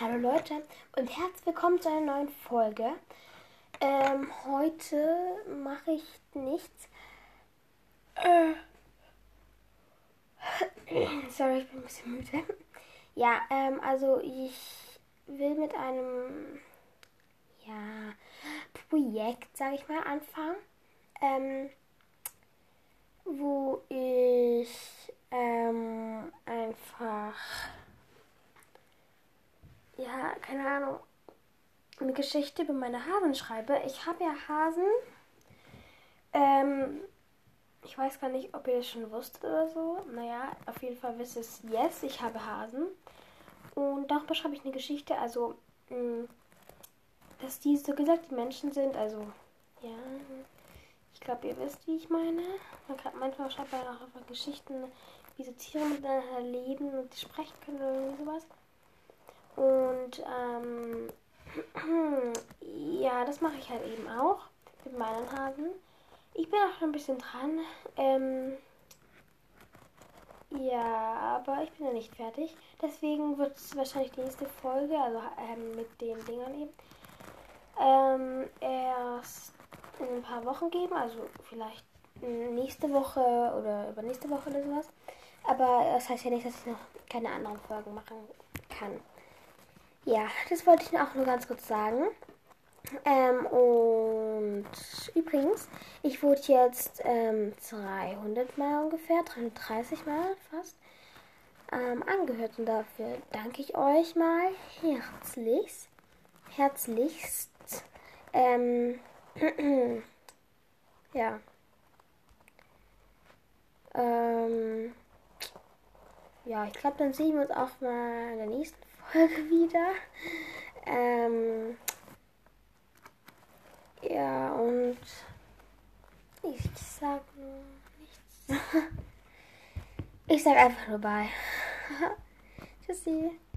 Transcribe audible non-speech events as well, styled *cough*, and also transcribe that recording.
Hallo Leute und herzlich willkommen zu einer neuen Folge. Ähm, heute mache ich nichts. Äh. *clears throat* Sorry, ich bin ein bisschen müde. Ja, ähm, also ich will mit einem ja, Projekt, sage ich mal, anfangen. Ähm, wo ich ähm, einfach ja, keine Ahnung, eine Geschichte über meine Hasen schreibe. Ich habe ja Hasen. Ähm, ich weiß gar nicht, ob ihr das schon wusstet oder so. Naja, auf jeden Fall wisst es yes, ich habe Hasen. Und darüber schreibe ich eine Geschichte, also, mh, mm, dass die so gesagt die Menschen sind, also, ja. Ich glaube, ihr wisst, wie ich meine. Man kann, manchmal schreibt man auch einfach Geschichten, wie so Tiere miteinander leben und sprechen können oder sowas. Und ähm, *clears throat* ja, das mache ich halt eben auch mit meinen Hasen. Ich bin auch schon ein bisschen dran. Ähm, ja, aber ich bin ja nicht fertig. Deswegen wird es wahrscheinlich die nächste Folge, also ähm, mit den Dingern eben, ähm, erst in ein paar Wochen geben. Also vielleicht nächste Woche oder übernächste Woche oder sowas. Aber das heißt ja nicht, dass ich noch keine anderen Folgen machen kann. Ja, das wollte ich auch nur ganz kurz sagen. Ähm, und übrigens, ich wurde jetzt ähm, 300 Mal ungefähr, 330 Mal fast, ähm, angehört. Und dafür danke ich euch mal herzlichst. Herzlichst. Ähm, *clears throat* ja. Ähm, ja, ich glaube, dann sehen wir uns auch mal in der nächsten *laughs* Folge wieder. Ähm, ja, und ich sag nichts. *laughs* Ich sag einfach nur bye. *laughs* Tschüssi.